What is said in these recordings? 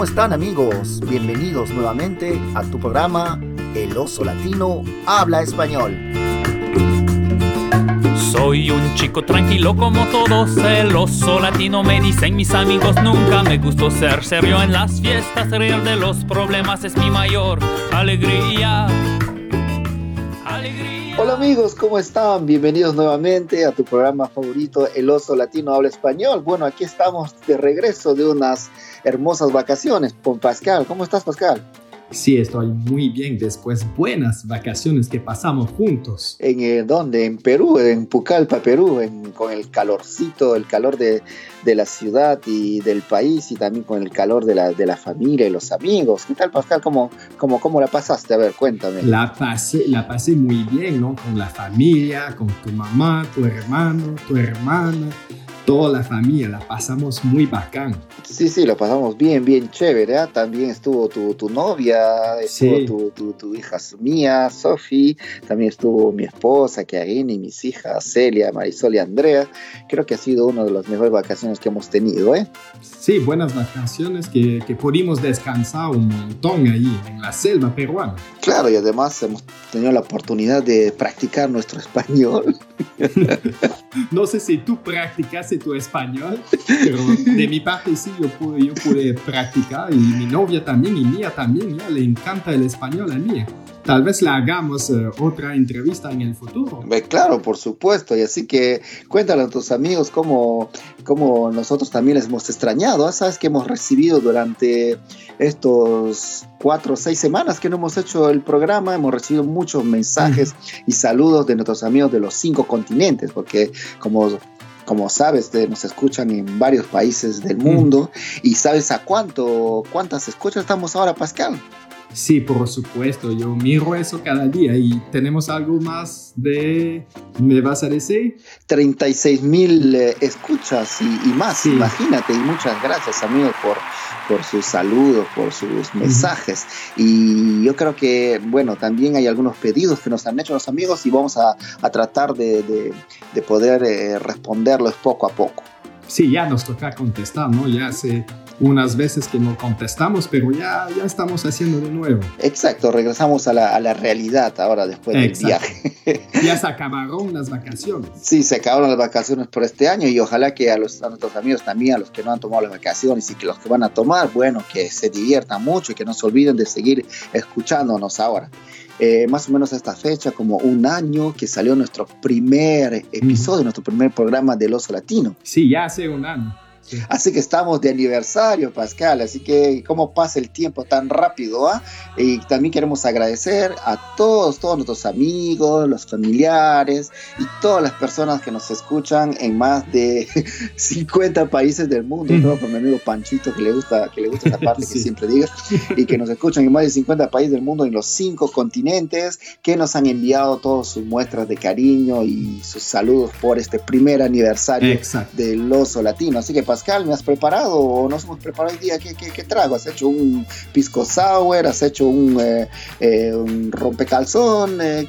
¿cómo están amigos? Bienvenidos nuevamente a tu programa El Oso Latino Habla Español. Soy un chico tranquilo como todos, el oso latino me dicen mis amigos, nunca me gustó ser serio en las fiestas, reír de los problemas es mi mayor alegría. Hola amigos, ¿cómo están? Bienvenidos nuevamente a tu programa favorito, El Oso Latino Habla Español. Bueno, aquí estamos de regreso de unas hermosas vacaciones con Pascal. ¿Cómo estás, Pascal? Sí, estoy muy bien después buenas vacaciones que pasamos juntos. ¿En eh, dónde? En Perú, en Pucallpa, Perú, con el calorcito, el calor de, la ciudad y del país y también con el calor de la, de la familia y los amigos. ¿Qué tal, Pascal? ¿Cómo, cómo, cómo la pasaste? A ver, cuéntame. La pasé, la pasé muy bien, ¿no? Con la familia, con tu mamá, tu hermano, tu hermana toda la familia, la pasamos muy bacán. Sí, sí, lo pasamos bien, bien chévere. ¿eh? También estuvo tu, tu novia, estuvo tu, tu, hija mía, Sofi, también estuvo mi esposa, Karine, y mis hijas, Celia, Marisol y Andrea. Creo que ha sido una de las mejores vacaciones que hemos tenido, ¿eh? Sí, buenas vacaciones que, que pudimos descansar un montón ahí en la selva peruana. Claro, y además hemos tenido la oportunidad de practicar nuestro español. no sé si tú practicaste tu español, pero de mi parte sí, yo pude, yo pude practicar y mi novia también y mía también, ya le encanta el español a mí. Tal vez le hagamos eh, otra entrevista en el futuro. Claro, por supuesto. Y así que cuéntale a tus amigos cómo, cómo nosotros también les hemos extrañado. ¿ah? Sabes que hemos recibido durante estos cuatro o seis semanas que no hemos hecho el programa, hemos recibido muchos mensajes y saludos de nuestros amigos de los cinco continentes, porque como como sabes, nos escuchan en varios países del mundo. ¿Y sabes a cuánto, cuántas escuchas estamos ahora, Pascal? Sí, por supuesto, yo miro eso cada día y tenemos algo más de, ¿me vas a decir? 36 mil eh, escuchas y, más, imagínate, y muchas gracias amigos por, por sus saludos, por sus mensajes. Y yo creo que, bueno, también hay algunos pedidos que nos han hecho los amigos y vamos a, tratar de, poder eh, responderlos poco a poco. Sí, ya nos toca contestar, ¿no? Ya se unas veces que no contestamos, pero ya, ya estamos haciendo de nuevo. Exacto, regresamos a la, a la realidad ahora después del viaje. ya se acabaron las vacaciones. Sí, se acabaron las vacaciones por este año y ojalá que a, los, a nuestros amigos también, a los que no han tomado las vacaciones y que los que van a tomar, bueno, que se diviertan mucho y que no se olviden de seguir escuchándonos ahora. Eh, más o menos a esta fecha, como un año que salió nuestro primer episodio, nuestro primer programa del Oso Latino. Sí, ya hace un año. Así que estamos de aniversario, Pascal. Así que cómo pasa el tiempo tan rápido. ¿ah? Y también queremos agradecer a todos, todos nuestros amigos, los familiares y todas las personas que nos escuchan en más de 50 países del mundo. Todo con mi amigo Panchito que le gusta, que le gusta esa parte que siempre diga. Y que nos escuchan en más de 50 países del mundo, en los cinco continentes, que nos han enviado todas sus muestras de cariño y sus saludos por este primer aniversario del oso latino. Así que Pascal, ¿me has preparado o nos hemos preparado hoy día? ¿Qué, qué, trago? ¿Has hecho un pisco sour? ¿Has hecho un, eh, eh, rompecalzón? Eh,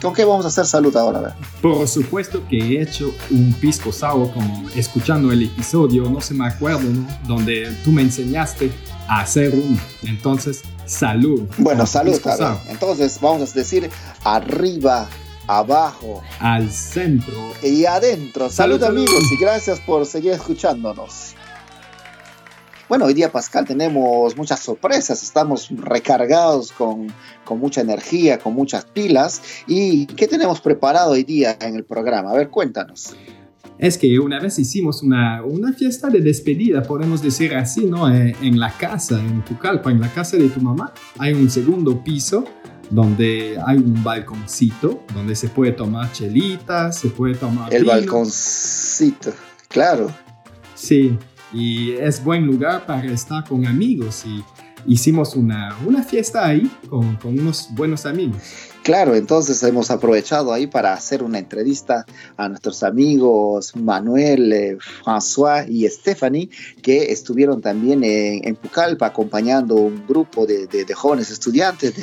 con qué vamos a hacer salud ahora? Por supuesto que he hecho un pisco sour, como escuchando el episodio, no se me acuerdo, ¿no? Donde tú me enseñaste a hacer uno. Entonces, salud. Bueno, salud. Entonces, vamos a decir arriba abajo, al centro y adentro. Salud, amigos y gracias por seguir escuchándonos. Bueno, hoy día Pascal tenemos muchas sorpresas, estamos recargados con, mucha energía, con muchas pilas. ¿Y qué tenemos preparado hoy día en el programa? A ver, cuéntanos. Es que una vez hicimos una, una fiesta de despedida, podemos decir así, ¿no? Eh, en la casa, en tu calpa, en la casa de tu mamá, hay un segundo piso donde hay un balconcito donde se puede tomar chelitas, se puede tomar... El balconcito, claro. Sí, y es buen lugar para estar con amigos y hicimos una, una fiesta ahí con, con unos buenos amigos. Claro, entonces hemos aprovechado ahí para hacer una entrevista a nuestros amigos Manuel, eh, François y Stephanie, que estuvieron también en, Pucallpa acompañando un grupo de, jóvenes estudiantes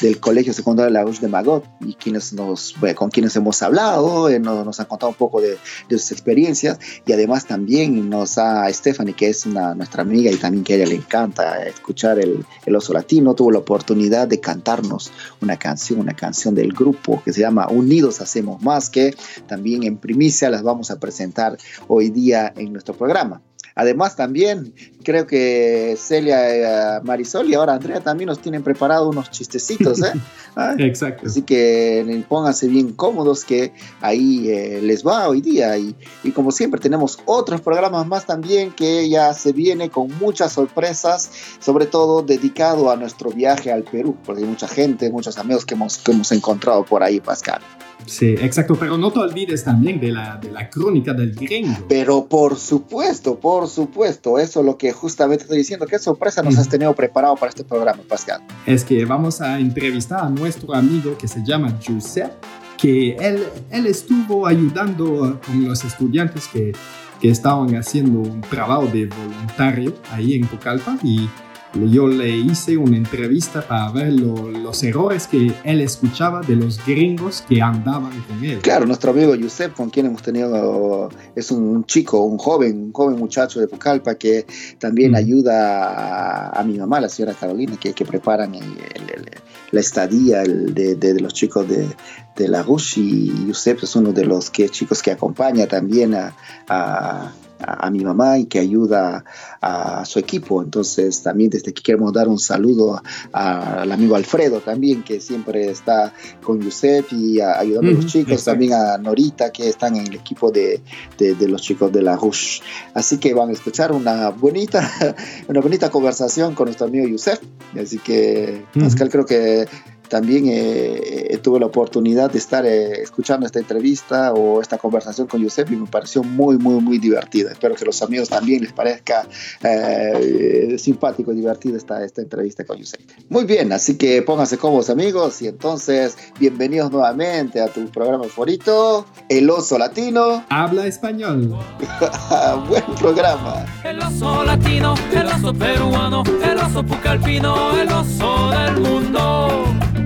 del Colegio Secundario La Rouge de Magot y quienes nos, con quienes hemos hablado, eh, nos, han contado un poco de, sus experiencias y además también nos ha Stephanie, que es una, nuestra amiga y también que a ella le encanta escuchar el, el oso latino, tuvo la oportunidad de cantarnos una canción, una canción del grupo que se llama Unidos Hacemos Más, que también en primicia las vamos a presentar hoy día en nuestro programa. Además también creo que Celia, eh, Marisol y ahora Andrea también nos tienen preparado unos chistecitos, ¿eh? Ah, Exacto. Así que eh, pónganse bien cómodos que ahí eh, les va hoy día. Y, y, como siempre tenemos otros programas más también que ya se viene con muchas sorpresas, sobre todo dedicado a nuestro viaje al Perú, porque hay mucha gente, muchos amigos que hemos, que hemos encontrado por ahí, Pascal. Sí, exacto, pero no te olvides también de la, de la crónica del gringo. Pero por supuesto, por supuesto, eso es lo que justamente estoy diciendo. ¿Qué sorpresa nos has tenido preparado para este programa, Pascal? Es que vamos a entrevistar a nuestro amigo que se llama Giuseppe, que él, él estuvo ayudando con los estudiantes que, que estaban haciendo un trabajo de voluntario ahí en Pucallpa y yo le hice una entrevista para ver los errores que él escuchaba de los gringos que andaban con él. Claro, nuestro amigo Yusef, con quien hemos tenido, es un chico, un joven, un joven muchacho de Pucallpa que también ayuda a, mi mamá, la señora Carolina, que, que preparan la estadía de, los chicos de, la Rush y Yusef es uno de los que, chicos que acompaña también a a, mi mamá y que ayuda a, su equipo. Entonces también desde aquí queremos dar un saludo al amigo Alfredo también, que siempre está con Yusef y ayudando a los chicos, también a Norita, que están en el equipo de, de, los chicos de la Rush. Así que van a escuchar una bonita, una bonita conversación con nuestro amigo Yusef. Así que, Pascal, creo que también eh, tuve la oportunidad de estar eh, escuchando esta entrevista o esta conversación con Yusef y me pareció muy, muy, muy divertida. Espero que los amigos también les parezca eh, simpático y divertida esta, esta entrevista con Yusef. Muy bien, así que pónganse cómodos amigos y entonces bienvenidos nuevamente a tu programa favorito, El Oso Latino. Habla español. Buen programa. El oso latino, el oso peruano, el oso pucalpino, el oso del mundo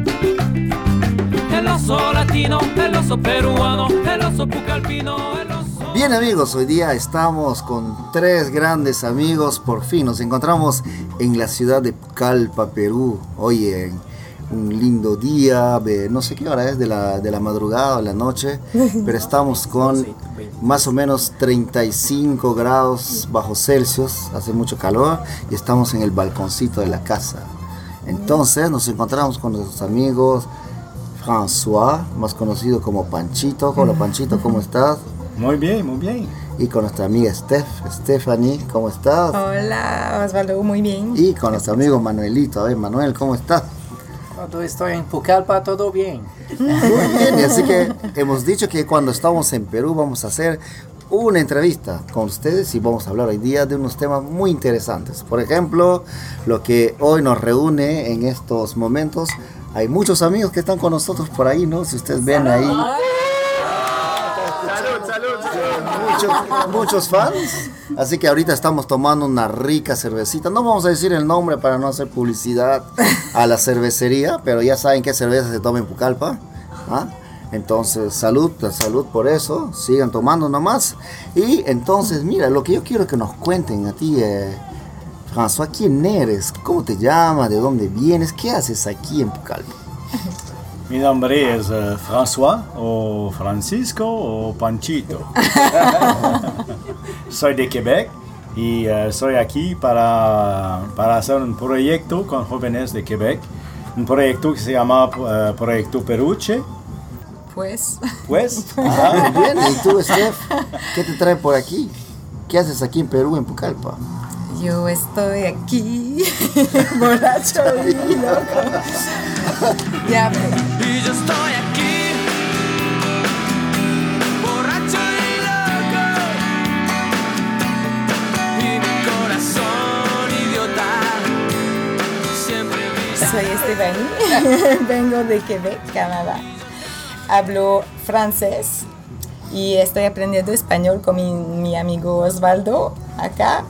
el oso peruano, el oso pucalpino, el oso... Bien amigos, hoy día estamos con tres grandes amigos, por fin nos encontramos en la ciudad de Pucallpa, Perú, hoy en un lindo día, no sé qué hora es, de la, de la madrugada o la noche, pero estamos con más o menos 35 grados bajo Celsius, hace mucho calor y estamos en el balconcito de la casa. Entonces nos encontramos con nuestros amigos, François, más conocido como Panchito. Hola Panchito, ¿cómo estás? Muy bien, muy bien. Y con nuestra amiga Steph, Stephanie, ¿cómo estás? Hola, Osvaldo, muy bien. Y con nuestro amigo Manuelito, a ver, Manuel, ¿cómo estás? Cuando estoy en Pucallpa, todo bien. Muy bien, así que hemos dicho que cuando estamos en Perú vamos a hacer una entrevista con ustedes y vamos a hablar hoy día de unos temas muy interesantes. Por ejemplo, lo que hoy nos reúne en estos momentos hay muchos amigos que están con nosotros por ahí, ¿no? Si ustedes ven ahí. Muchos, muchos fans. Así que ahorita estamos tomando una rica cervecita. No vamos a decir el nombre para no hacer publicidad a la cervecería, pero ya saben qué cerveza se toma en Pucallpa. ¿ah? Entonces, salud, salud por eso. Sigan tomando nomás. Y entonces, mira, lo que yo quiero que nos cuenten a ti, eh, François, ¿quién eres? ¿Cómo te llamas? ¿De dónde vienes? ¿Qué haces aquí en Pucallpa? Mi nombre es uh, François o Francisco o Panchito. soy de Quebec y uh, soy aquí para, para, hacer un proyecto con jóvenes de Quebec. Un proyecto que se llama uh, Proyecto Peruche. Pues. Pues. Ah, bien. ¿Y tú, Steph? ¿Qué te trae por aquí? ¿Qué haces aquí en Perú, en Pucallpa? Yo estoy aquí, borracho y loco. ya, Y yo estoy aquí, borracho y loco. Y mi corazón idiota siempre soy Estefany, vengo de Quebec, Canadá. Hablo francés y estoy aprendiendo español con mi, mi amigo Osvaldo acá,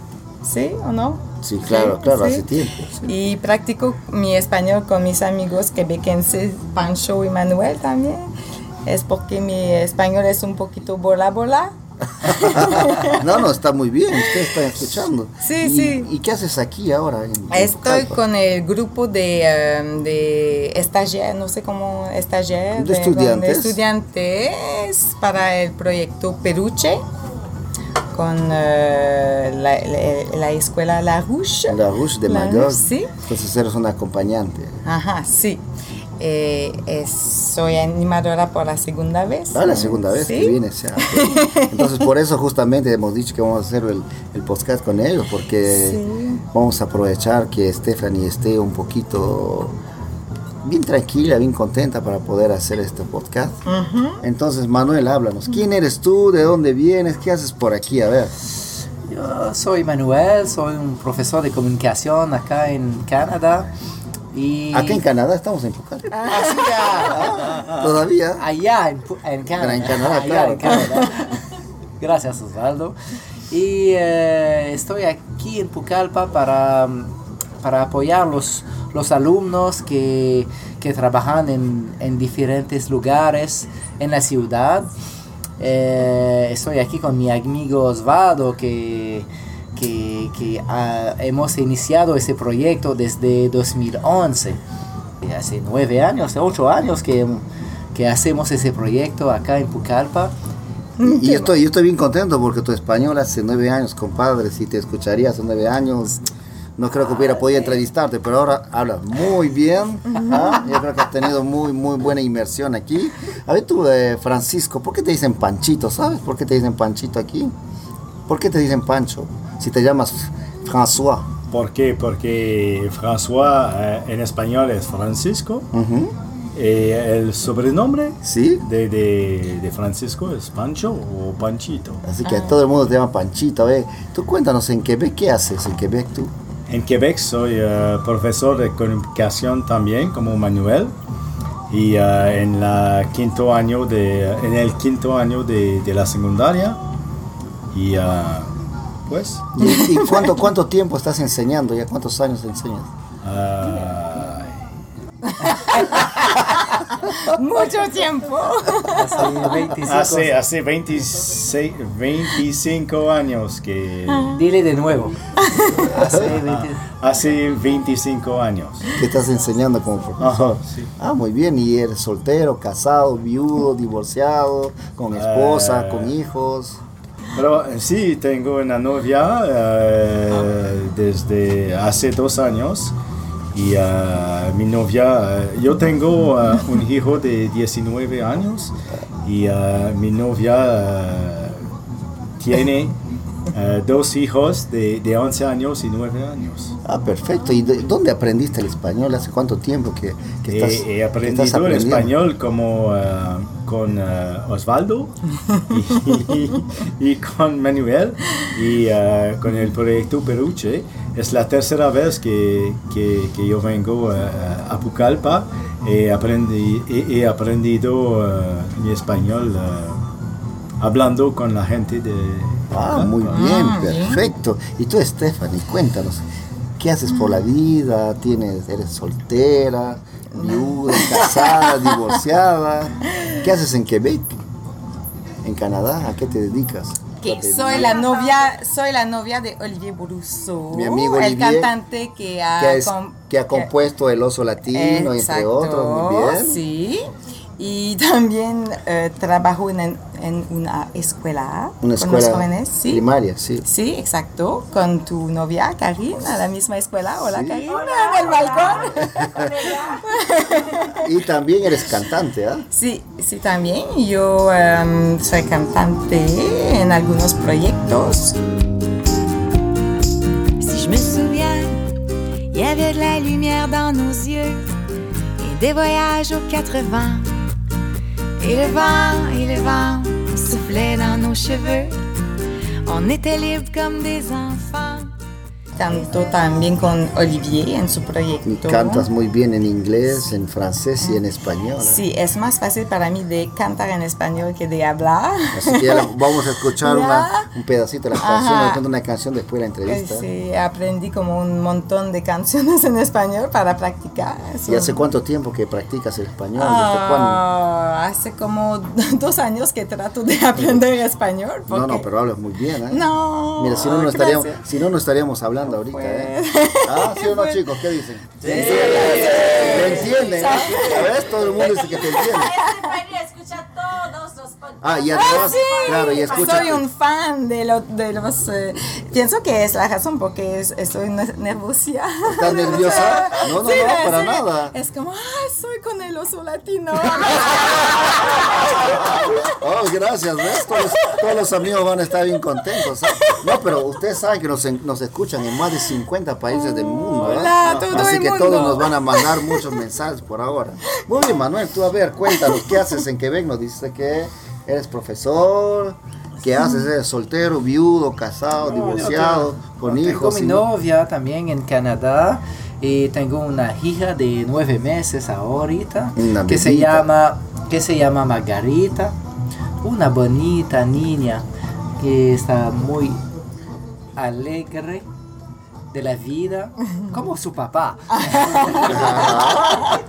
¿sí o no? Sí, claro, Sí, claro, sí. hace tiempo. sí. Y practico mi español con mis amigos quebequenses, Pancho y Manuel también. Es porque mi español es un poquito bola bola. No, no, está muy bien, usted está escuchando. Sí, ¿Y, sí. ¿Y qué haces aquí ahora? en- en Estoy con el grupo de, eh, de no sé cómo estagiaires. De estudiantes. estudiantes para el proyecto Peruche con eh, la, la- la escuela La Rouge. La Rouge de Magog. Rouge, sí. Entonces eres una acompañante. Ajá, sí. Eh, es- soy animadora por la segunda vez. Ah, la segunda vez Sí. que vienes. ya. Entonces por eso justamente hemos dicho que vamos a hacer el, el podcast con ellos, porque Sí. vamos a aprovechar que Stephanie esté un poquito bien tranquila, bien contenta para poder hacer este podcast. Entonces Manuel, háblanos. ¿Quién eres tú? ¿De dónde vienes? ¿Qué haces por aquí? A ver. Yo soy Manuel, soy un profesor de comunicación acá en Canadá. Y Acá en Canadá estamos en Pucallpa. Ah, Todavía. allá en, Canadá. En Canadá, allá claro. en Canadá. Gracias, Osvaldo. Y eh, estoy aquí en Pucallpa para, para apoyar los, los alumnos que, que trabajan en, en diferentes lugares en la ciudad. Eh, estoy aquí con mi amigo Osvaldo que, que, que, ah, hemos iniciado ese proyecto desde 2011. Eh, Hace nueve años, ocho años que, que hacemos ese proyecto acá en Pucallpa. Y yo estoy, yo estoy bien contento porque tu español hace nueve años, compadre. Si te escucharía hace nueve años, no creo que hubiera podido entrevistarte, pero ahora hablas muy bien. ¿ah? Yo creo que has tenido muy, muy buena inmersión aquí. A ver tú, eh, Francisco, ¿por qué te dicen Panchito? ¿Sabes por qué te dicen Panchito aquí? ¿Por qué te dicen Pancho? Si te llamas François. ¿Por qué? Porque François eh, en español es Francisco. Ujú. Y el sobrenombre ¿Sí? de, de, de Francisco es Pancho o Panchito. Así que todo el mundo te llama Panchito. A ver, tú cuéntanos en Quebec, ¿qué haces en Quebec tú? En Quebec soy eh, profesor de comunicación también como Manuel y eh, en la quinto año de en el quinto año de, de la secundaria y eh, pues ¿Y, y cuánto, cuánto tiempo estás enseñando? ¿Ya cuántos años enseñas? Mucho tiempo. Hace 25, hace hace 26 25 años que Dile de nuevo. Hace 20 hace 25 años. ¿Qué estás enseñando como profesor? Ajá, sí. Ah, muy bien. ¿Y eres soltero, casado, viudo, divorciado, con esposa, Eh. con hijos? Pero eh, sí, tengo una novia eh, desde hace dos años y eh, mi novia, eh, yo tengo eh, un hijo de 19 años y eh, mi novia tiene dos hijos de, de 11 años y 9 años. Ah, perfecto. ¿Y de- dónde aprendiste el español? ¿Hace cuánto tiempo que, que estás, He, he que estás aprendido el español como con Osvaldo y, y con Manuel y con el proyecto Peruche. Es la tercera vez que, que- que yo vengo eh, a Pucallpa. He, aprendi- he- he aprendido eh, mi español eh, hablando con la gente de Ah, muy bien, perfecto. Y tú, Stephanie, cuéntanos, ¿qué haces por la vida? ¿Tienes, ¿Eres soltera, viuda, casada, divorciada? ¿Qué haces en Quebec? ¿En Canadá? ¿A qué te dedicas? Que soy la novia, soy la novia de Olivier Mi amigo el cantante que ha, que, es- com- que ha compuesto El Oso Latino, entre otros, muy bien. Sí. Y también eh, trabajo en, en una escuela Una con los escuela jóvenes, sí. primaria, sí. Sí, exacto, con tu novia Karina, a la misma escuela. Hola Sí. Karina, en el balcón. Y también eres cantante, ¿ah? Sí, sí, también. Yo em, soy cantante en algunos proyectos. Si je me souviens, il y avait de la lumière dans nos yeux et des voyages aux quatre vents. Et le vent, et le vent soufflait dans nos cheveux. On était libres comme des enfants. Canto también con Olivier en su proyecto. cantas muy bien en inglés, en francés y en español. ¿eh? Sí, es más fácil para mí de cantar en español que de hablar. Así que ya vamos a escuchar una- un pedacito de la canción, canto una canción después de la entrevista. Sí, aprendí como un montón de canciones en español para practicar. ¿Y hace cuánto tiempo que practicas el español? Ah, hace como dos años que trato de aprender español. No, no, porque- pero hablas muy bien, ¿eh? No, Mira, si no, no estaríamos, si no, no estaríamos hablando ahorita, ¿eh? Ah, ¿sí o no, chicos? ¿Qué dicen? Sí. Lo entienden, ¿eh? A ver, todo el mundo dice que te entiende. Ah, y además, claro, y escucha. Soy un fan de, lo- de los... eh, pienso que es la razón porque es- estoy ne- nerviosa. ¿Estás nerviosa? No, no, Sí, no, para sí. nada. Es como, ah, soy con el oso latino. Oh, gracias, ¿ves? Todos, todos los amigos van a estar bien contentos. ¿eh? No, pero ustedes saben que nos, nos escuchan en más de 50 países del mundo. ¿eh? Hola, todo Así el que mundo. todos nos van a mandar muchos mensajes por ahora. Muy bien, Manuel, tú a ver, cuéntanos, ¿qué haces en Quebec? Nos dice que eres profesor, ¿qué haces? ¿Eres soltero, viudo, casado, divorciado, con Tengo hijos? mi sin- novia también en Canadá y tengo una hija de nueve meses ahorita Una que se llama que se llama Margarita, una bonita niña que está muy alegre de la vida, como su papá.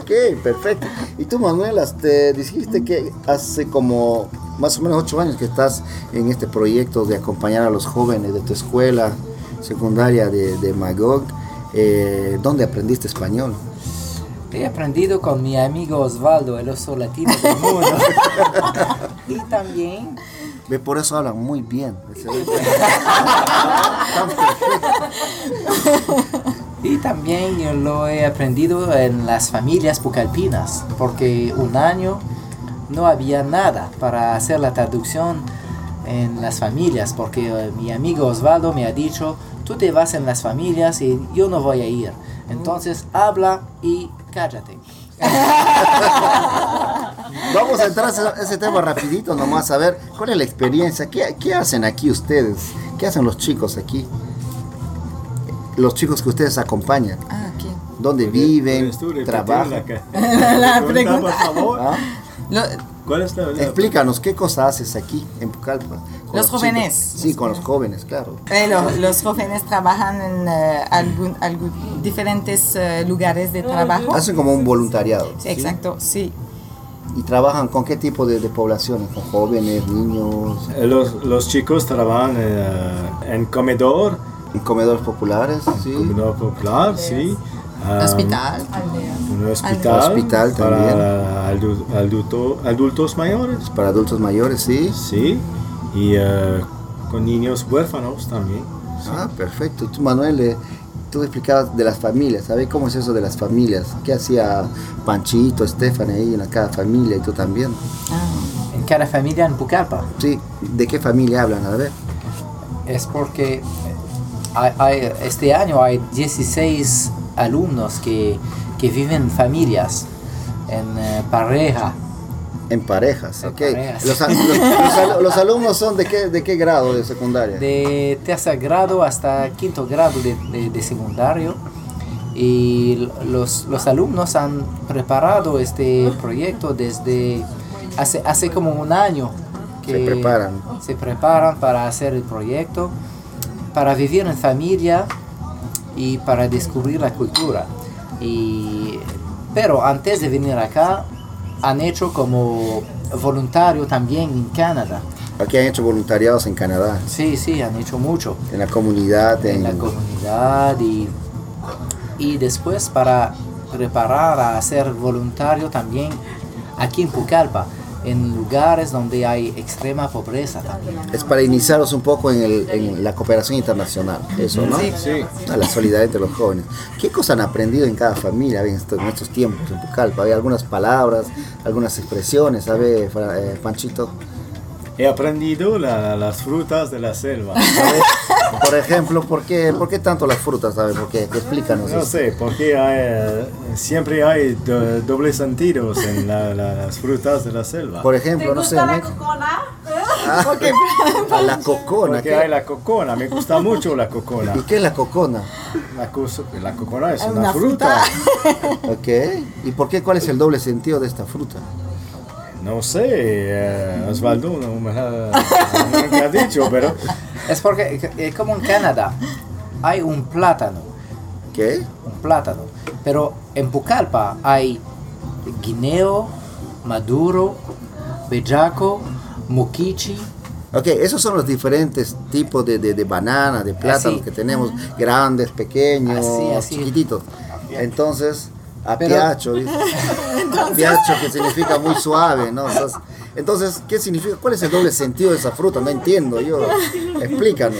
Ok, perfecto. Y tú, Manuel, te dijiste que hace como más o menos ocho años que estás en este proyecto de acompañar a los jóvenes de tu escuela secundaria de, de Magog. Eh, ¿Dónde aprendiste español? He aprendido con mi amigo Osvaldo, el oso latino del mundo. y también Ve, por eso hablan muy bien. Y también yo lo he aprendido en las familias pucalpinas, porque un año no había nada para hacer la traducción en las familias, porque eh, mi amigo Osvaldo me ha dicho, tú te vas en las familias y yo no voy a ir. Entonces habla y cállate. Vamos a entrar a ese, tema rapidito nomás, a ver, ¿cuál es la experiencia? ¿Qué, qué hacen aquí ustedes? ¿Qué hacen los chicos aquí? Los chicos que ustedes acompañan. Ah, aquí. ¿Dónde viven? ¿Puedes tú repetir ¿Trabajan? la que- La pregunta, pregunta. por favor? ¿Ah? Lo- ¿Cuál es la, la- Explícanos, ¿qué cosa haces aquí en Pucallpa? Los jóvenes. chicos? Sí, con los jóvenes, claro. eh, lo- los jóvenes trabajan en eh, algún, algún- diferentes eh, lugares de trabajo. Hacen como un voluntariado. Sí, Exacto, sí. ¿Y trabajan con qué tipo de, de poblaciones? ¿Con jóvenes, niños, Eh, Los, los chicos trabajan eh, en comedor, en comedores populares? Sí. comedor popular, sí. Ah, Hospital. Un hospital, Hospital para adu- adulto- adultos mayores, Para adultos mayores, sí. sí. Y eh, con niños huérfanos también. Ah, perfecto. Tú, Manuel, eh, tú explicabas de las familias, ¿sabes cómo es eso de las familias? ¿Qué hacía Panchito, Estefan ahí en cada familia y tú también? Ah, En cada familia en Pucallpa. Sí, ¿de qué familia hablan? A ver. es porque hay- hay- este año hay 16 alumnos que, que viven en familias, en eh, pareja. En parejas, En ok. parejas. Los, alumnos son de qué, de qué grado de secundaria? de tercer grado hasta quinto grado de, de- de secundario y los, los alumnos han preparado este proyecto desde hace, hace como un año que Se preparan. se preparan para hacer el proyecto para vivir en familia y para descubrir la cultura y pero antes de venir acá han hecho como voluntario también en Canadá. Aquí han hecho voluntariados en Canadá, sí sí han hecho mucho. En la comunidad, en, en la comunidad y, y después para preparar a ser voluntario también aquí en Pucallpa, en lugares donde hay extrema pobreza también. Es para iniciarlos un poco en, el- en la cooperación internacional, eso, ¿no? Sí. A la solidaridad entre los jóvenes. ¿Qué cosas han aprendido en cada familia en estos, en estos tiempos en Pucallpa? Hay algunas palabras, algunas expresiones, ¿sabe, eh, Panchito? He aprendido la- las frutas de la selva. Por ejemplo, ¿por qué, ¿por qué tanto las frutas, sabe? ¿Por qué? Explícanos No eso. sé, porque hay, eh, siempre hay do- dobles sentidos en la- la- las frutas de la selva. Por ejemplo, no sé, me- cocona? Porque A la cocona. Porque ¿qué? hay la cocona, me gusta mucho la cocona. ¿Y qué es la cocona? La, cosa- la cocona es Es una, una fruta. Ok. ¿Y por qué? ¿Cuál es el doble sentido de esta fruta? No sé, eh, Osvaldo no me ha, no me ha dicho, pero Es porque, eh, como en Canadá, hay un plátano, ¿Qué? un plátano, pero en Pucallpa hay guineo, maduro, bellaco, moquichi, Ok, esos son los diferentes tipos de, de, de banana, de plátanos Así. que tenemos, grandes, pequeños, Así, así. chiquititos. Entonces, Pero- apiacho, dice. apiacho que significa muy suave, ¿no? Entonces, entonces, ¿qué significa? ¿Cuál es el doble sentido de esa fruta? No entiendo yo. Explícanos.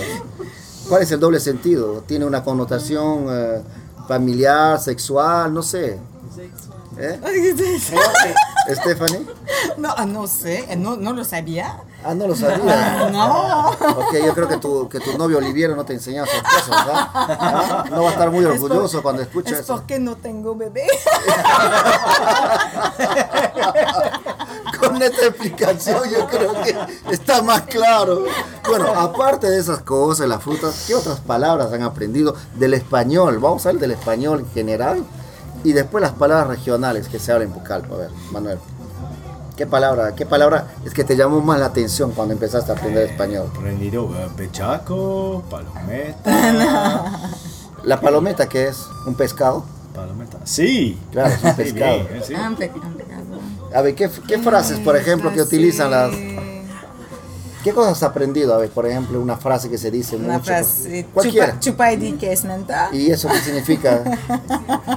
¿Cuál es el doble sentido? ¿Tiene una connotación eh, familiar, sexual? No sé. ¿Eh? ¿Stephanie? No, ah, no sé, eh, no, no lo sabía. Ah, no lo sabía. No. Ok, yo creo que tu, que tu novio Oliviero no te enseñó esas cosas, ¿verdad? ¿Ah? No va a estar muy Es por- orgulloso cuando escuche Es eso. porque no tengo bebé. Con esta explicación yo creo que está más claro. Bueno, aparte de esas cosas, las frutas, ¿qué otras palabras han aprendido del español? Vamos a ver del español en general y después las palabras regionales que se hablan en Pucallpa. A ver, Manuel. ¿Qué palabra, qué palabra es que te llamó más la atención cuando empezaste a aprender español? aprendido eh, bellaco, palometa, La palometa, ¿qué es? ¿Un pescado? palometa. Sí, Claro, es un Sí, pescado. bien, eh, sí. Ah. A ver, ¿qué, qué frases, por ejemplo, que utilizan las... ¿Qué cosas has aprendido? A ver, por ejemplo, una frase que se dice Una mucho. frase. Cualquiera. Chupa, chupa y di que es mental. ¿Y eso qué significa?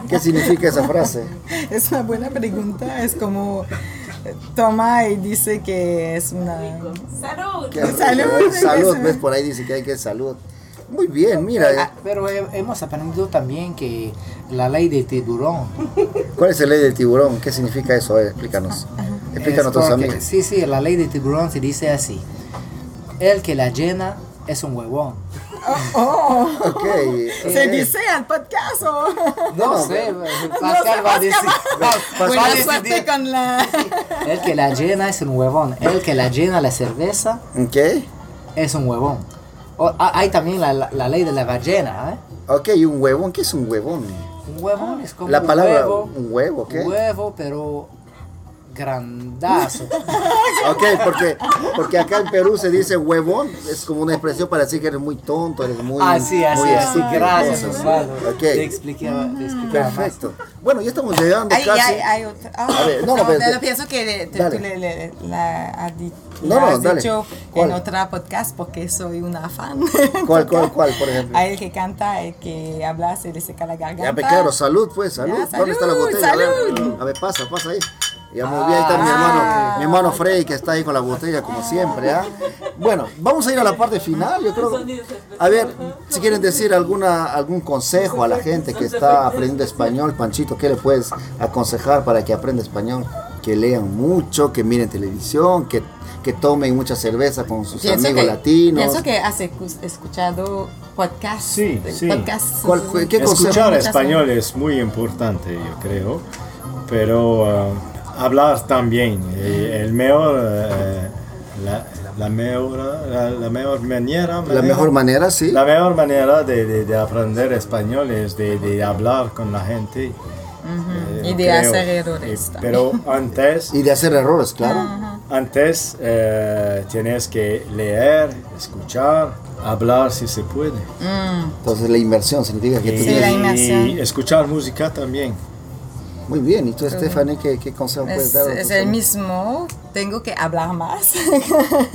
¿Qué significa esa frase? Es una buena pregunta. Es como eh, toma y dice que es una. Salud. ¿Qué- Salud. Salud, ves, por ahí dice que hay que salud. Muy bien, mira. Ah, pero he- hemos aprendido también que la ley de tiburón. ¿Cuál es la ley del tiburón? ¿Qué significa eso? A ver, explícanos. Explícanos a Es nuestros porque- amigos. Sí, sí, la ley de tiburón se dice así. El que la llena es un huevón. Oh, Ok. se eh, dice al podcast. o- No, No, sé, No Pascal sé, va a decir. Va Buena suerte decidir. con la. El que la llena es un huevón. El que la llena la cerveza Ok. es un huevón. O- ah, hay también la, la- la ley de la ballena, ¿eh? Ok, ¿y un huevón? ¿Qué es un huevón? Un huevón es como La un palabra, huevo, un huevo, ¿qué? un huevo, pero grandazo. Ok, porque, porque acá en Perú se dice huevón, es como una expresión para decir que eres muy tonto, eres muy. así, así, muy así. Gracias. Osvaldo. Ok. Te explicaba, te explicaba más. Perfecto. Bueno, ya estamos llegando Hay, casi. hay, hay otra. ah, A ver, no, no, pero pienso que le- te- Dale. tú le, le- la No, la no, has dale. dicho ¿Cuál? en otra podcast porque soy una fan. ¿Cuál, cuál, cuál, por ejemplo? A el que canta, el que habla, se le seca la garganta. Ya, claro, salud, pues, salud. Ya, ¿Dónde está la salud, botella? A ver, salud. a ver, pasa, pasa ahí. Ya muy bien, ahí está mi hermano, mi hermano Freddy que está ahí con la botella como siempre, ¿ah? Bueno, vamos a ir a la parte final, yo creo. A ver, si quieren decir alguna algún consejo a la gente que está aprendiendo español, Panchito, ¿qué le puedes aconsejar para que aprenda español? Que lean mucho, que miren televisión, que, que tomen mucha cerveza con sus Pienso amigos que, latinos. pienso que has escu- escuchado podcast. Sí, sí. podcast ¿Cuál- qué consejo? Escuchar español es muy importante, yo creo, pero ah, hablar también. el mejor, eh, la, la mejor, la, la mejor manera, La mejor manera, sí. la mejor manera de, de- de aprender español es de, de hablar con la gente. eh, Y de creo. hacer errores Eh. Pero antes, Y de hacer errores, claro. antes eh, tienes que leer, escuchar, hablar si se puede. Entonces la inversión significa que tú Sí, tienes- la inmersión. y escuchar música también. Muy bien, ¿y tú, Stephanie, qué, qué consejo puedes Es, dar? a es el amigos? mismo. Tengo que hablar más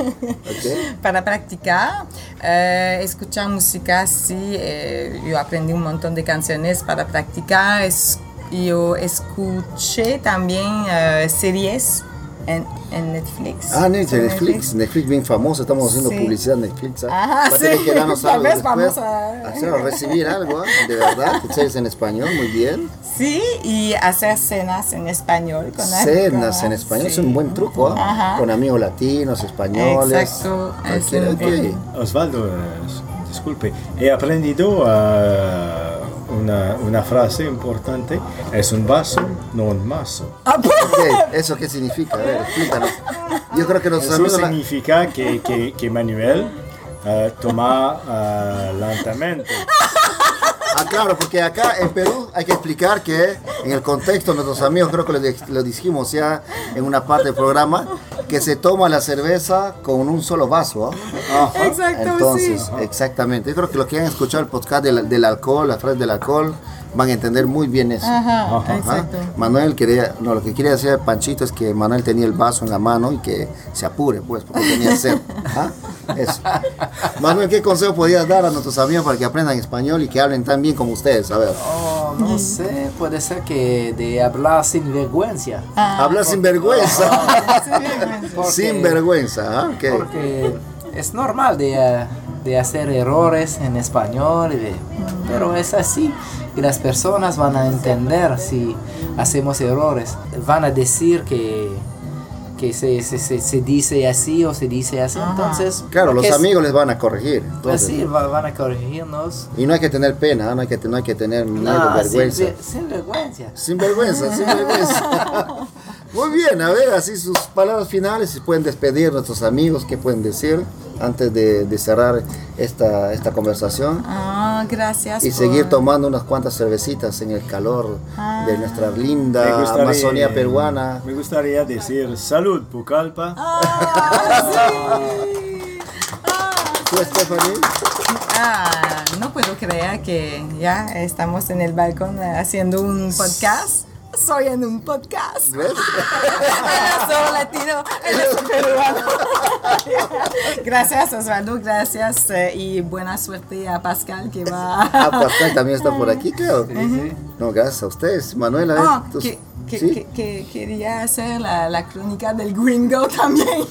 para practicar. Eh, escuchar música, sí. eh, yo aprendí un montón de canciones para practicar. Es- yo escuché también eh, series en, en Netflix. Ah, Netflix, Netflix, Netflix bien famoso, estamos haciendo Sí. publicidad en Netflix. ¿ah? Ajá, Va a tener sí. que darnos Tal algo vez después. vamos a- Hacer o recibir algo, ¿ah? de verdad, que series en español, muy bien. Sí, y hacer cenas en español. Con Cenas en algo, español, es sí. un buen truco, ¿ah? Ajá. con amigos latinos, españoles. Exacto, es buen- Osvaldo, eh, disculpe, he aprendido ah, una, una frase importante. Es un vaso, no un mazo. Ok, ¿Eso qué significa? A ver, explícanos. Yo creo que nuestros Eso amigos... la- significa que, que, que Manuel eh, toma eh, lentamente. Ah, claro, porque acá en Perú hay que explicar que en el contexto nuestros amigos, creo que lo, lo dijimos ya en una parte del programa, que se toma la cerveza con un solo vaso. ¿ah? Exacto, Entonces, sí. exactamente. Yo creo que los que han escuchado el podcast del, del alcohol, la frase del alcohol, van a entender muy bien eso. Ajá, Ajá. exacto. Manuel quería, no, lo que quería decir Panchito es que Manuel tenía el vaso en la mano y que se apure, pues, porque tenía sed. ¿Ah? Eso. Manuel, ¿qué consejo podías dar a nuestros amigos para que aprendan español y que hablen tan bien como ustedes? A ver. Oh, no sé, puede ser que de hablar sin vergüenza. Hablar sin vergüenza. Porque- sin vergüenza, ¿ah? Ok. Porque es normal de, eh, de hacer errores en español, y de- pero es así. Y las personas van a entender si hacemos errores. Van a decir que, que se, se, se, se dice así o se dice así. Entonces, Claro, los amigos les van a corregir. Entonces. sí, va- van a corregirnos. Y no hay que tener pena, no hay que, no hay que tener miedo, No, vergüenza. Sin, sin vergüenza. Sin vergüenza, sin vergüenza. Muy bien, a ver, así sus palabras finales, si pueden despedir a nuestros amigos, ¿qué pueden decir antes de, de cerrar esta, esta conversación? Ah, gracias. Y por- seguir tomando unas cuantas cervecitas en el calor de nuestra Me linda gustaría- Amazonía peruana. Me gustaría decir salud, Pucallpa. ¿Tú, Stephanie? Ah, no puedo creer que ya estamos en el balcón haciendo un podcast. Soy en un podcast. Gracias Osvaldo, gracias eh, y buena suerte a Pascal que va. Ah, Pascal también está por aquí, creo. No, gracias a ustedes. Manuela, ¿eh? Ah, ¿tú- que, que- ¿sí? que- que quería hacer la, la crónica del gringo también.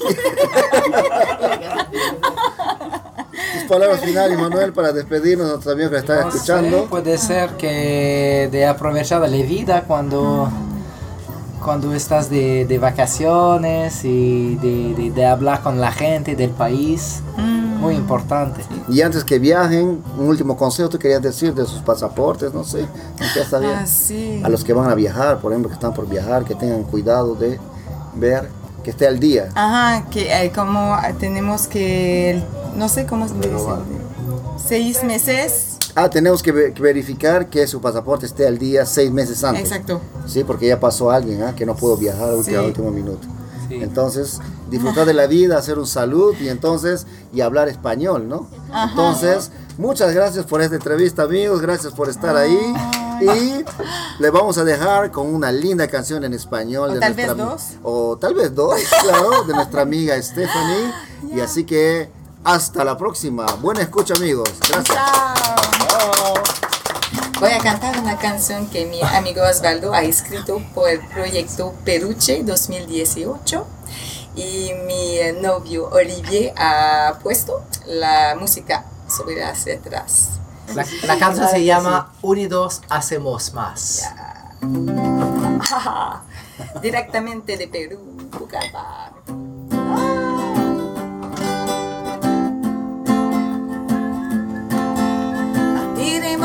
Tus palabras finales, Manuel, para despedirnos de nuestros amigos que están No sé, escuchando. puede ser que de aprovechar la vida cuando, cuando estás de, de vacaciones y de, de- de hablar con la gente del país. Muy importante. Y antes que viajen, un último consejo tú querías decir de sus pasaportes, no sé. ¿qué está bien? Ah, sí. A los que van a viajar, por ejemplo, que están por viajar, que tengan cuidado de ver que esté al día. Ajá, que eh, como tenemos que, no sé cómo se dice, seis meses. Ah, tenemos que, ve- que verificar que su pasaporte esté al día seis meses antes. Exacto. Sí, porque ya pasó alguien ¿ah? que no pudo viajar al último, Sí. último minuto. Sí. Entonces, disfrutar de la vida, hacer un salud y entonces, y hablar español, ¿no? Entonces, muchas gracias por esta entrevista, amigos, gracias por estar ahí. Y le vamos a dejar con una linda canción en español. O de tal vez nuestra- dos. O tal vez dos, claro, de nuestra amiga Stephanie. Y así que, hasta la próxima. Buena escucha, amigos. Gracias. Voy a cantar una canción que mi amigo Osvaldo ha escrito por el proyecto Peruche 2018 y mi novio Olivier ha puesto la música sobre las letras. La, la canción se llama Unidos Hacemos Más. Directamente de Perú, Pucallpa.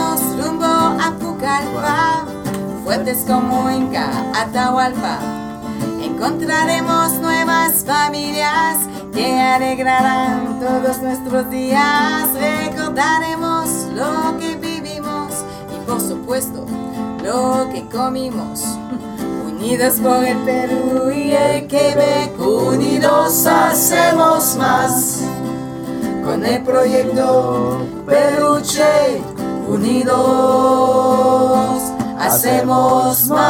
Iremos rumbo a Pucallpa, fuertes como Inca, Atahualpa. Encontraremos nuevas familias que alegrarán todos nuestros días. Recordaremos lo que vivimos y por supuesto lo que comimos. Unidos por el Perú y el Quebec, unidos hacemos más. Con el proyecto Peruche, unidos hacemos más.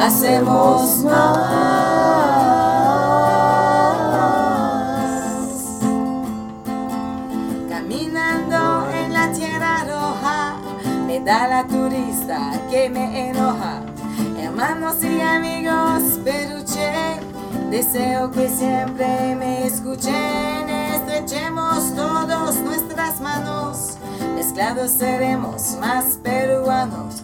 Hacemos más. Caminando en la tierra roja, me da la turista que me enoja. Hermanos y amigos peruche, deseo que siempre me escuchen. Estrechemos todos nuestras manos, mezclados seremos más peruanos.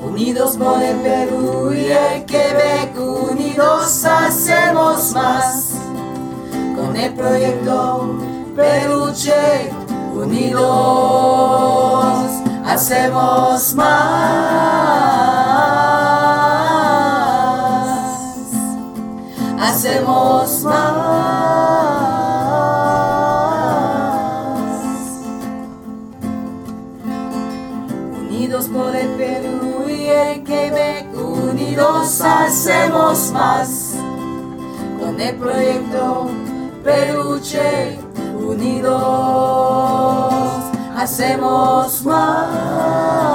Unidos por el Perú y el Quebec, unidos hacemos más. Con el proyecto peluche, unidos hacemos más. Hacemos más. Unidos por el Perú y el Quebec, unidos hacemos más. Con el proyecto Peluche, unidos hacemos más.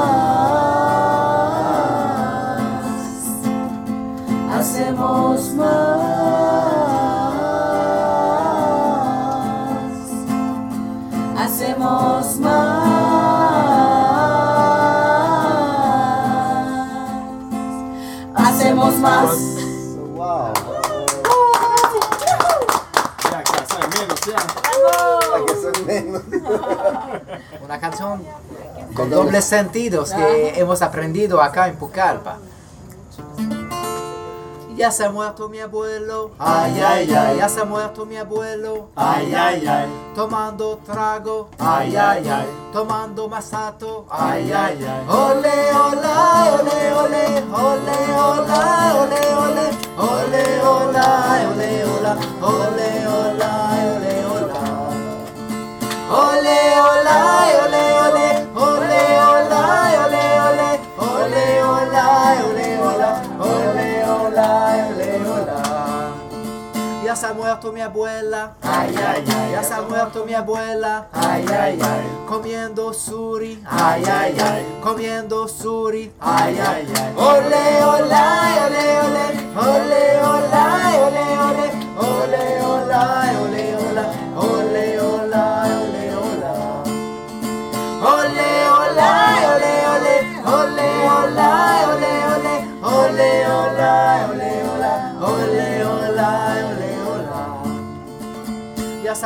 Sentidos que hemos aprendido acá en Pucallpa. Ya se ha muerto mi abuelo, ay, ay, ay. Ya se ha muerto mi abuelo, ay, ay, ay. Tomando trago, ay, ay, ay. Tomando masato, ay, ay, ay. Ole, hola, ole, ole, ole, hola, ole, ole. Ole, hola, ole, hola, ole, hola, ole, hola. Ole, hola, ole, ole, ole, muerto mi abuela, ay, ay, ay. Ya se ha muerto mi abuela, ay, ay, ay. Comiendo suri, ay, ay, ay. Comiendo suri, ay, ay, ay. Ole, ole, ole, ole, hola, ole, ole, ole, hola, ole,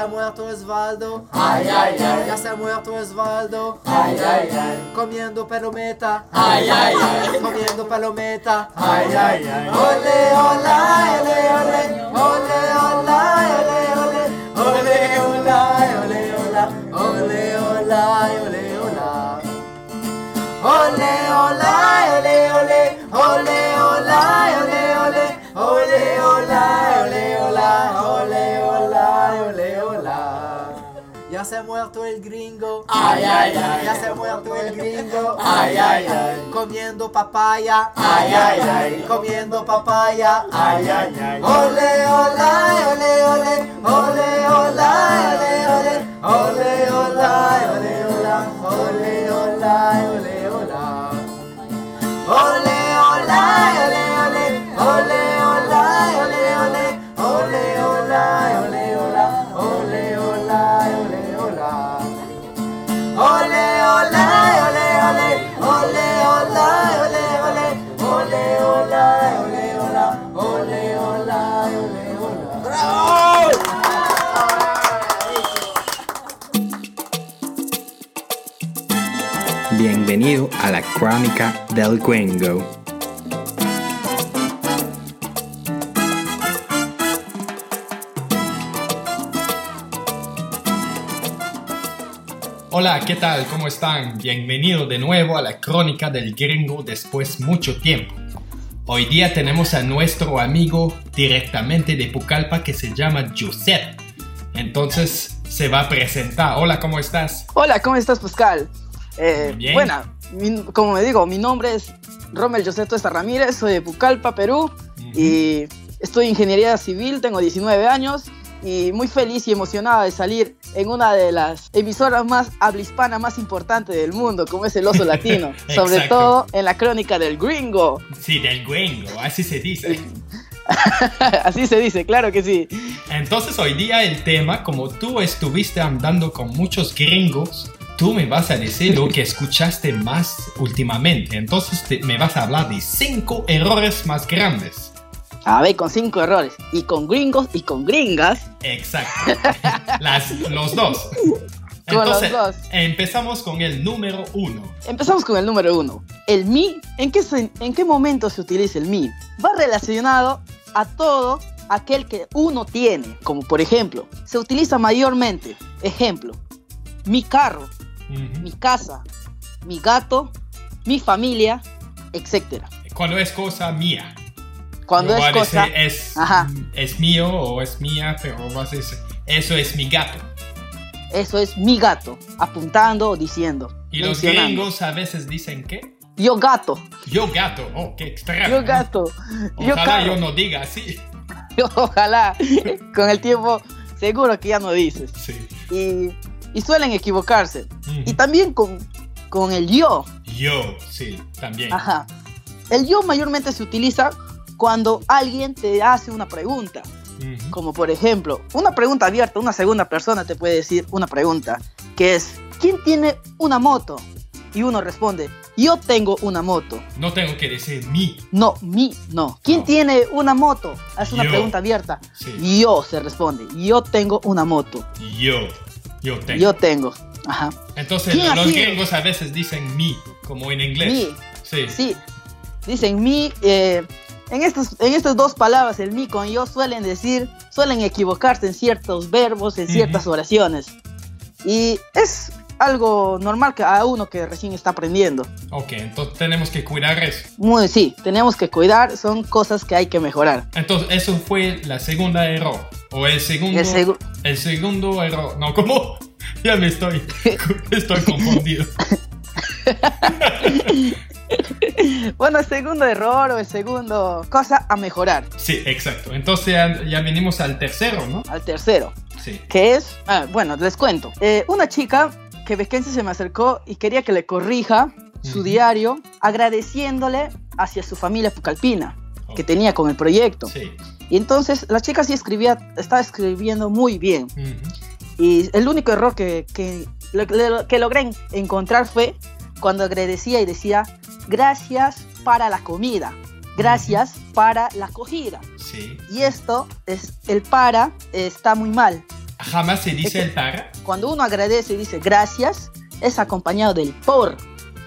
Ya se ha muerto Osvaldo, ay, ay, ay. Ya se ha muerto Osvaldo, ay, ay, ay. Comiendo palometa, ay, ay, ay. Comiendo palometa, ay, ay, ay. Ole, hola, ole, ole, ole, muerto el gringo, ay, ay, ay. Ya se ha muerto el gringo, ay, ay, ay. Comiendo papaya, ay, ay, ay. Comiendo papaya, ay, ay, ay. Ole, hola, ole, ole, ole, hola, ole, ole, ole, hola, ole, hola, ole, hola, ole, hola. Ole, hola, ole, ole, ole, Bienvenido a la crónica del Gringo. Hola, ¿qué tal? ¿Cómo están? Bienvenido de nuevo a la crónica del gringo después mucho tiempo. Hoy día tenemos a nuestro amigo directamente de Pucallpa que se llama Josep. Entonces se va a presentar. Hola, ¿cómo estás? Hola, ¿cómo estás, Pascal? Eh. Bueno, mi- como me digo, mi nombre es Rommel José Tuesta Ramírez, soy de Pucallpa, Perú, y estudio ingeniería civil, tengo 19 años, y muy feliz y emocionada de salir en una de las emisoras más habla hispana más importantes del mundo, como es el Oso Latino, sobre todo en la crónica del gringo. Sí, del gringo, así se dice. Así se dice, claro que sí. Entonces hoy día el tema, como tú estuviste andando con muchos gringos, tú me vas a decir lo que escuchaste más últimamente. Entonces te- me vas a hablar de cinco errores más grandes. A ver, con cinco errores, y con gringos y con gringas. Exacto. Las, los dos. Con los Entonces, dos. empezamos con el número uno. Empezamos con el número uno. El mi, ¿en qué, ¿en qué momento se utiliza el mi? Va relacionado a todo aquel que uno tiene, como por ejemplo, se utiliza mayormente, ejemplo, mi carro, mi casa, mi gato, mi familia, etc. Cuando es cosa mía. Cuando es cosa... es, Ajá. es mío o es mía, pero vas a decir, eso es mi gato. Eso es mi gato, apuntando o diciendo. Y los gringos a veces dicen que Yo gato, yo gato, oh, qué extraño. yo gato, yo Ojalá carro. yo no diga así. Ojalá, con el tiempo seguro que ya no dices. Sí. Y, y suelen equivocarse. Ujú. Y también con, con el yo. Yo, sí, también. Ajá. El yo mayormente se utiliza cuando alguien te hace una pregunta. Ujú. Como por ejemplo, una pregunta abierta, una segunda persona te puede decir una pregunta, que es, ¿quién tiene una moto? Y uno responde, yo tengo una moto. No tengo que decir mi. No, mi, no. ¿Quién No. tiene una moto? Hace una Yo. pregunta abierta. Sí. Yo se responde, yo tengo una moto. Yo. Yo tengo. Yo tengo. Ajá. Entonces ¿Quién los gringos a veces dicen mi, como en inglés. Mi. Sí. Sí. Dicen mi. eh, en, estos, en estas dos palabras, el mi con yo, suelen decir, suelen equivocarse en ciertos verbos, en ciertas oraciones. Y es algo normal que a uno que recién está aprendiendo. Ok, entonces tenemos que cuidar eso. Muy, sí, tenemos que cuidar, son cosas que hay que mejorar. Entonces, eso fue la segunda error. O el segundo. El el segundo error. No, ¿cómo? Ya me estoy. estoy confundido. Bueno, el segundo error o el segundo cosa a mejorar. Sí, exacto. Entonces ya, ya venimos al tercero, ¿no? Al tercero. Sí. que es, ah, bueno, les cuento. Eh, una chica quebequense se me acercó y quería que le corrija su diario agradeciéndole hacia su familia pucalpina que tenía con el proyecto. Sí. Y entonces la chica sí escribía, estaba escribiendo muy bien. Y el único error que, que, lo- lo- que logré en- encontrar fue cuando agradecía y decía, gracias para la comida, gracias para la acogida. Sí. Y esto es, el para está muy mal. Jamás se dice el para. Cuando uno agradece y dice gracias, es acompañado del por.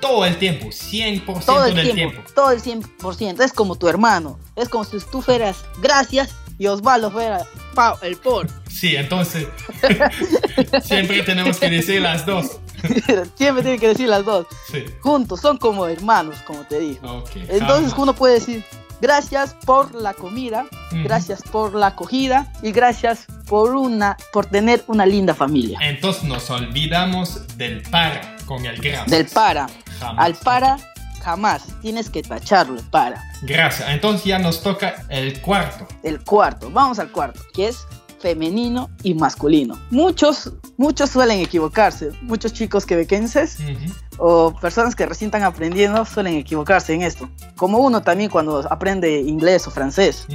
Todo el tiempo, 100% Todo el del tiempo, tiempo. todo el 100%. Es como tu hermano. Es como si tú fueras gracias y Osvaldo fuera pa- el por. Sí, entonces siempre tenemos que decir las dos. Siempre tiene que decir las dos. Sí. Juntos, son como hermanos, como te dije. Ok. Entonces uno puede decir gracias por la comida, gracias por la acogida y gracias por una por tener una linda familia. Entonces nos olvidamos del para con el gracias. Del para. Jamás. Al para jamás. Tienes que tacharlo para. Gracias. Entonces ya nos toca el cuarto. El cuarto. Vamos al cuarto, que es femenino y masculino. Muchos, muchos suelen equivocarse. Muchos chicos quebequenses Ujú. o personas que recién están aprendiendo suelen equivocarse en esto. Como uno también cuando aprende inglés o francés.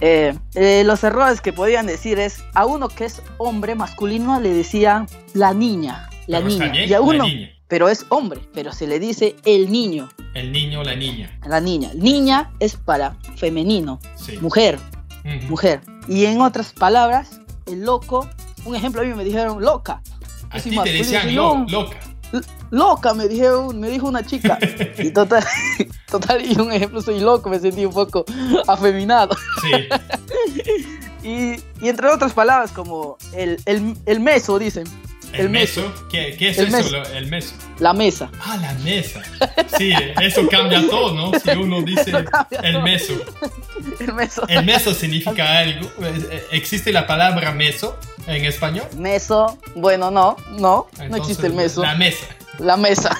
Eh, eh, los errores que podían decir es a uno que es hombre masculino le decía la niña, la Pero niña. bien, y a uno, niña. pero es hombre, pero se le dice el niño, El niño o la niña. la niña. Niña es para femenino, Sí. mujer, mujer. Y en otras palabras, el loco, un ejemplo a mí me dijeron loca. A ti te decían lo- loca. Loca, me dijeron, me dijo una chica. y total, total, y un ejemplo, soy loco, me sentí un poco afeminado. Sí. Y, y entre otras palabras, como el, el, el meso, dicen. El, meso. ¿Qué, qué es El eso? meso. El meso. La mesa. Ah, la mesa. Sí, eso cambia todo, ¿no? Si uno dice el meso. El meso. El meso significa algo. ¿Existe la palabra meso en español? Meso, bueno, no, no, no Entonces, existe el meso. La mesa. La mesa.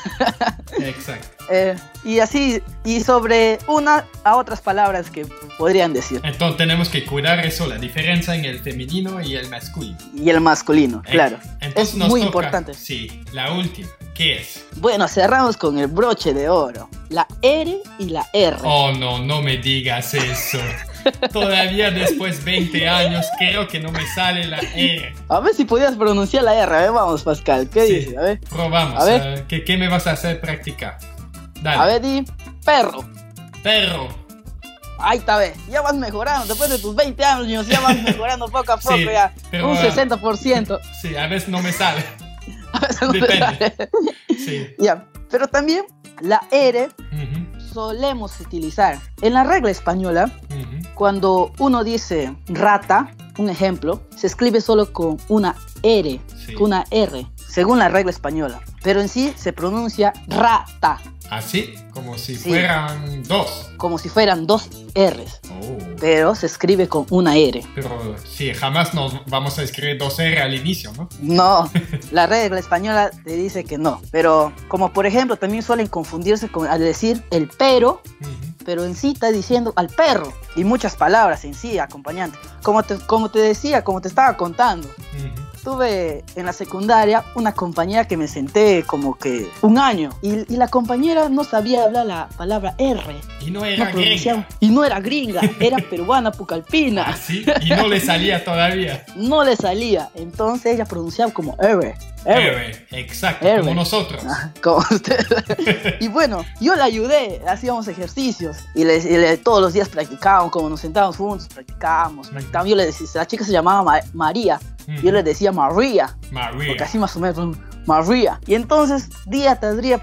Exacto. Eh, y así, y sobre una a otras palabras que podrían decir. Entonces tenemos que cuidar eso, la diferencia en el femenino y el masculino. Y el masculino, Eh, claro. Entonces es nos muy toca- importante. Sí, la última. ¿Qué es? Bueno, cerramos con el broche de oro. La R y la R. Oh, no, no me digas eso. Todavía después 20 años creo que no me sale la R. A ver si podías pronunciar la R. A ver, vamos, Pascal. ¿Qué Sí, dices? A ver. Probamos. A ver. ¿qué, qué me vas a hacer practicar? Dale. A ver, di perro. Perro. Ahí está, ve. Ya vas mejorando. Después de tus 20 años, ya vas mejorando poco a poco. Sí, ya. pero, Un ah, 60%. Sí, a veces no me sale. A veces no Depende. sale. Sí. Ya. Pero también la R Ujú, solemos utilizar en la regla española ujú. Cuando uno dice rata, un ejemplo, se escribe solo con una R, Sí. con una R, según la regla española. Pero en sí se pronuncia rata, Así, como si Sí. fueran dos. como si fueran dos R's, Oh. pero se escribe con una R. Pero sí, jamás nos vamos a escribir dos R al inicio, ¿no? No, la regla española te dice que no. Pero como por ejemplo también suelen confundirse con, al decir el pero, pero en sí está diciendo al perro. Y muchas palabras en sí, acompañante. Como te, como te decía, como te estaba contando. Tuve en la secundaria una compañera que me senté como que un año y, y la compañera no sabía hablar la palabra R. Y no era pronunciaba- Y no era gringa, era peruana, pucalpina. Sí, y no le salía todavía. No le salía, entonces ella pronunciaba como R. R. Exacto, R. como nosotros. como usted. y bueno, yo le ayudé, hacíamos ejercicios y, le- y le- todos los días practicábamos, como nos sentábamos juntos, practicábamos, practicábamos. Yo le decía, la chica se llamaba Ma- María, yo le decía María, María. porque así más o menos, María. Y entonces, día tras día,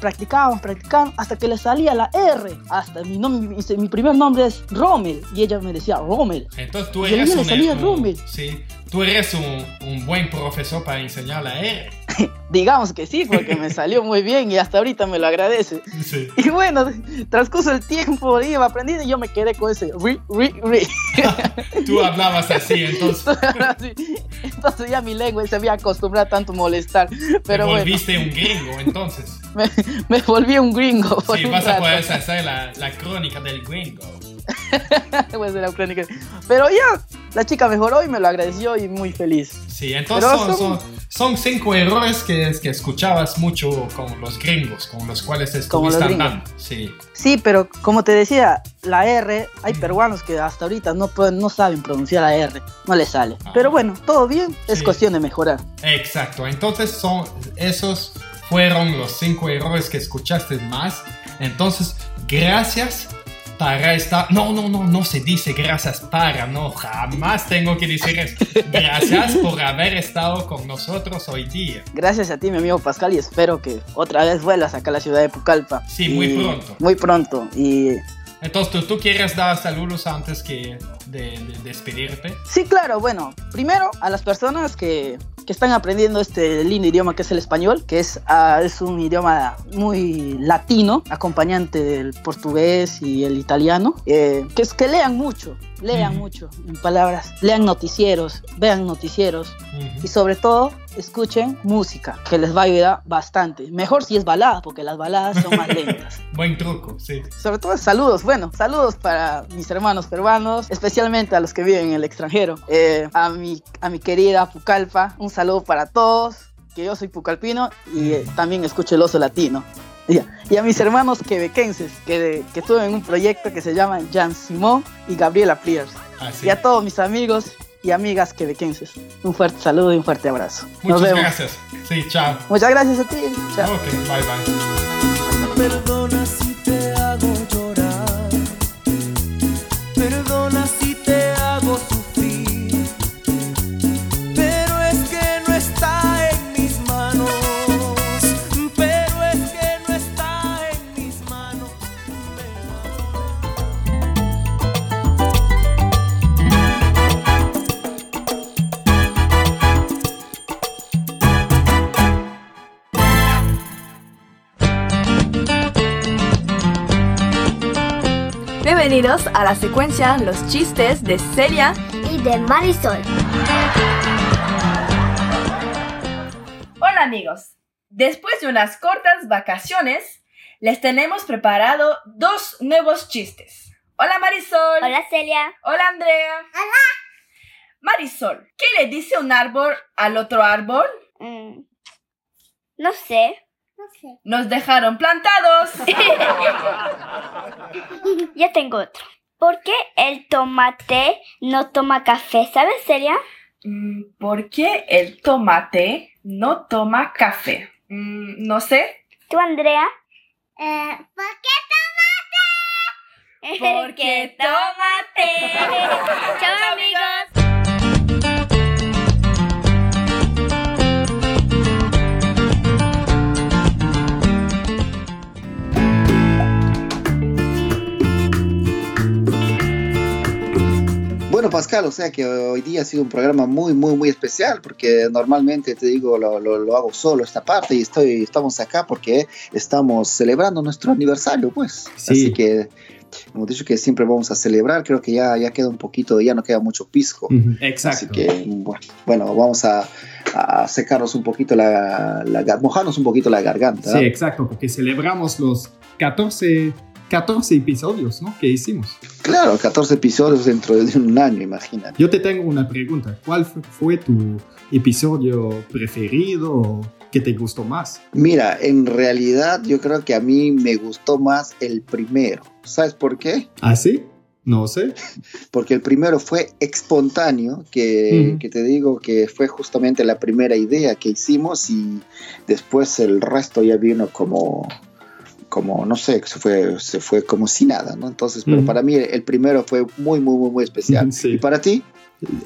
practicábamos, practicábamos, hasta que le salía la R. Hasta mi, nom- mi, mi primer nombre es Rommel, y ella me decía Rommel. Entonces tú Y a mí eres le un, salía un- Rommel. sí, tú eres un, un buen profesor para enseñar la R. Digamos que sí, porque me salió muy bien y hasta ahorita me lo agradece. Sí. Y bueno, transcurso el tiempo, iba aprendiendo y yo me quedé con ese ri, ri, ri. Tú hablabas así, entonces. Entonces ya mi lengua se había acostumbrado a tanto molestar. Pero bueno, volviste un gringo, entonces. me, me volví un gringo. Sí, vas a poder hacer la, la crónica del gringo. A hacer la crónica. Pero ya, la chica mejoró y me lo agradeció y muy feliz. Sí, entonces son, son- son, cinco errores que, que escuchabas mucho con los gringos, con los cuales estuviste andando. Sí, Sí, pero como te decía, la R, hay peruanos que hasta ahorita no, pueden, no saben pronunciar la R, no les sale. Pero bueno, todo bien, es Sí. cuestión de mejorar. exacto. Entonces son esos fueron los cinco errores que escuchaste más. Entonces, gracias para estar... No, no, no, no se dice gracias para, no, jamás tengo que decir. Gracias por haber estado con nosotros hoy día. Gracias a ti, mi amigo Pascal, y espero que otra vez vuelvas acá a la ciudad de Pucallpa. Sí, muy pronto. Muy pronto. Y Entonces, ¿tú, tú quieres dar saludos antes que de, de despedirte? sí, claro, bueno, primero a las personas que, que están aprendiendo este lindo idioma que es el español, que es, ah, es un idioma muy latino, acompañante del portugués y el italiano, eh, que es que lean mucho, lean mucho, en palabras, lean noticieros, vean noticieros y sobre todo escuchen música, que les va a ayudar bastante. Mejor si es balada, porque las baladas son más lentas. Buen truco, sí. Sobre todo saludos, bueno, saludos para mis hermanos peruanos, especialmente a los que viven en el extranjero. Eh, a, mi, a mi querida Pucallpa, un saludo para todos, que yo soy pucalpino y eh, también escucho el oso latino. Y a, y a mis hermanos quebequenses, que, que tuve en un proyecto que se llama Jan Simón y Gabriela Pliers. Así. Y a todos mis amigos y amigas quebequenses, un fuerte saludo y un fuerte abrazo. Nos Muchas vemos. gracias. Sí, chao. Muchas gracias a ti. Chao. Ok, bye bye. Perdona Bienvenidos a la secuencia Los chistes de Celia y de Marisol. Hola amigos, después de unas cortas vacaciones, les tenemos preparado dos nuevos chistes. Hola Marisol. Hola Celia. Hola Andrea. Hola. Marisol, ¿qué le dice un árbol al otro árbol? Mm, no sé. No sé. Nos dejaron plantados. ya tengo otro. ¿Por qué el tomate no toma café? ¿Sabes, Celia? Mm, ¿Por qué el tomate no toma café? Mm, no sé. ¿Tú, Andrea? Eh, ¿Por qué tomate? Porque tomate. Chao, amigos. Pascal, o sea que hoy día ha sido un programa muy, muy, muy especial, porque normalmente te digo, lo, lo- lo hago solo esta parte y estoy, estamos acá porque estamos celebrando nuestro aniversario, pues. Sí. Así que hemos dicho que siempre vamos a celebrar, creo que ya, ya queda un poquito, ya no queda mucho pisco. Exacto. Así que, bueno, bueno, vamos a, a secarnos un poquito la, la mojarnos un poquito la garganta. Sí, exacto, porque celebramos los 14, 14 episodios ¿no? que hicimos. Claro, 14 episodios dentro de un año, imagínate. Yo te tengo una pregunta. ¿Cuál fu- fue tu episodio preferido o que te gustó más? Mira, en realidad yo creo que a mí me gustó más el primero. ¿Sabes por qué? ¿Ah, sí? No sé. Porque el primero fue espontáneo, que, que te digo que fue justamente la primera idea que hicimos y después el resto ya vino como, como no sé, se fue, se fue como si nada, ¿no? Entonces, pero para mí el primero fue muy, muy, muy, muy especial. Sí. ¿Y para ti?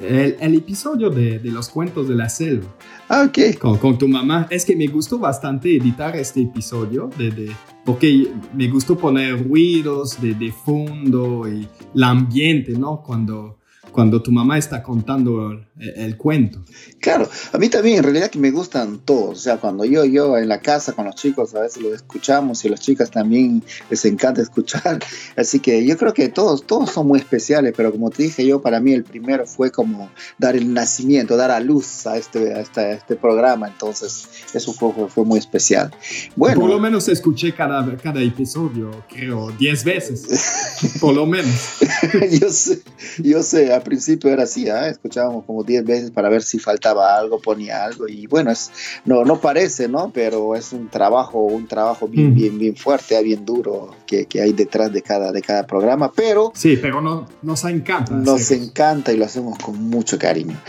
El, el episodio de, de los cuentos de la selva. Ah, ok. Con, con tu mamá. Es que me gustó bastante editar este episodio, de, de- porque me gustó poner ruidos de, de fondo y el ambiente, ¿no? Cuando, cuando tu mamá está contando el, el cuento. Claro, a mí también en realidad que me gustan todos, o sea, cuando yo yo en la casa con los chicos a veces los escuchamos y las chicas también les encanta escuchar, así que yo creo que todos todos son muy especiales, pero como te dije yo, para mí el primero fue como dar el nacimiento, dar a luz a este a este, a este programa, entonces eso fue, fue, muy especial. Bueno, Por lo menos escuché cada, cada episodio, creo, 10 veces. Por lo menos. yo sé, yo sé, principio era así, ¿ah? escuchábamos como 10 veces para ver si faltaba algo, ponía algo, y bueno, es, no, no parece, ¿no? Pero es un trabajo, un trabajo bien, Mm. bien, bien fuerte, ah, bien duro que, que hay detrás de cada, de cada programa, pero Sí, pero no, nos encanta. nos encanta y lo hacemos con mucho cariño.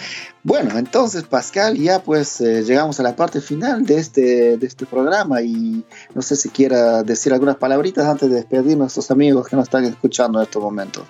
Bueno, entonces Pascal, ya pues eh, llegamos a la parte final de este, de este programa y no sé si quiera decir algunas palabritas antes de despedirnos a nuestros amigos que nos están escuchando en estos momentos.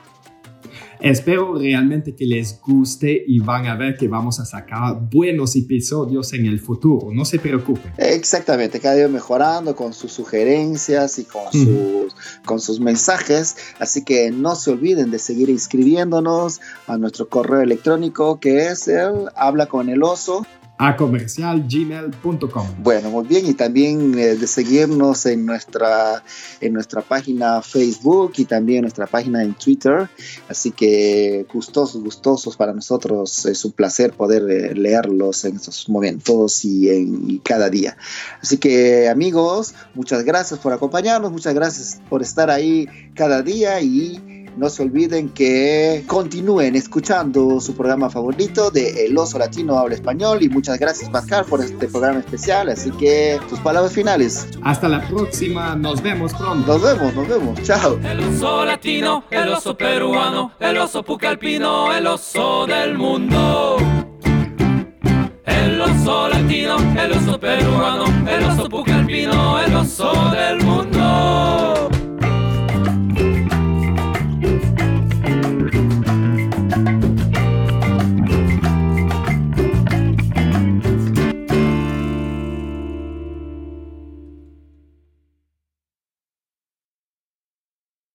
Espero realmente que les guste y van a ver que vamos a sacar buenos episodios en el futuro. No se preocupen. Exactamente, cada día mejorando con sus sugerencias y con sus, con sus mensajes. Así que no se olviden de seguir inscribiéndonos a nuestro correo electrónico que es el habla con el oso A comercialgmail.com. Bueno, muy bien, y también eh, de seguirnos en nuestra, en nuestra página Facebook y también en nuestra página en Twitter. Así que gustosos, gustosos para nosotros. Es un placer poder eh, leerlos en estos momentos y en cada día. Así que amigos, muchas gracias por acompañarnos, muchas gracias por estar ahí cada día y no se olviden que continúen escuchando su programa favorito de El Oso Latino Habla Español y muchas gracias Pascal por este programa especial. Así que tus palabras finales. Hasta la próxima. Nos vemos pronto. Nos vemos, nos vemos. Chao. El oso latino, el oso peruano, el oso pucalpino, el oso del mundo. El oso latino, el oso peruano, el oso pucalpino, el oso del mundo.